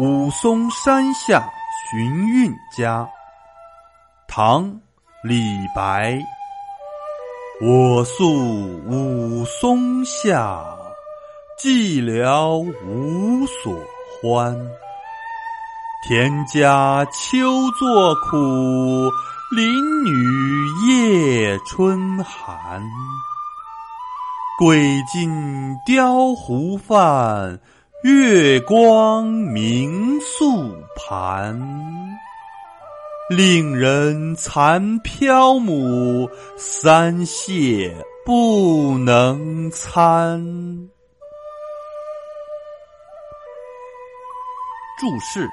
武松山下寻韵家。唐·李白。我宿武松下，寂寥无所欢。田家秋作苦，邻女夜春寒。归尽雕胡饭。月光明素盘，令人残漂母，三谢不能餐。注释：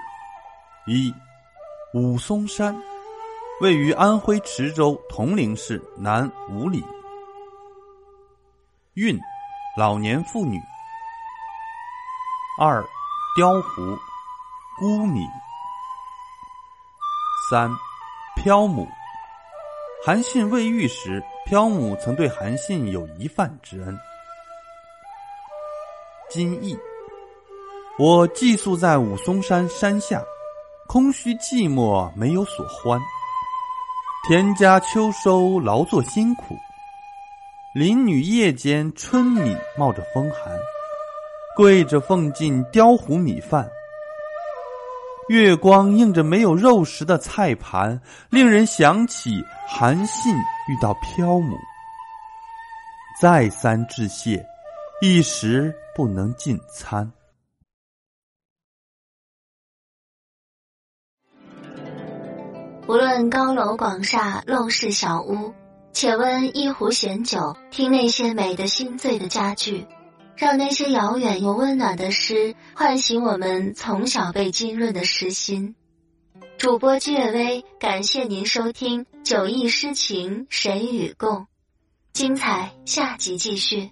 一、武松山位于安徽池州铜陵市南五里。韵，老年妇女。二，雕胡，孤米。三，漂母。韩信未遇时，漂母曾对韩信有一饭之恩。今译：我寄宿在武松山山下，空虚寂寞，没有所欢。田家秋收劳作辛苦，林女夜间春米冒着风寒。跪着奉进雕糊米饭，月光映着没有肉食的菜盘，令人想起韩信遇到漂母，再三致谢，一时不能进餐。无论高楼广厦、陋室小屋，且温一壶闲酒，听那些美的心醉的佳句。让那些遥远又温暖的诗唤醒我们从小被浸润的诗心。主播居月微，感谢您收听《酒意诗情谁与共》，精彩下集继续。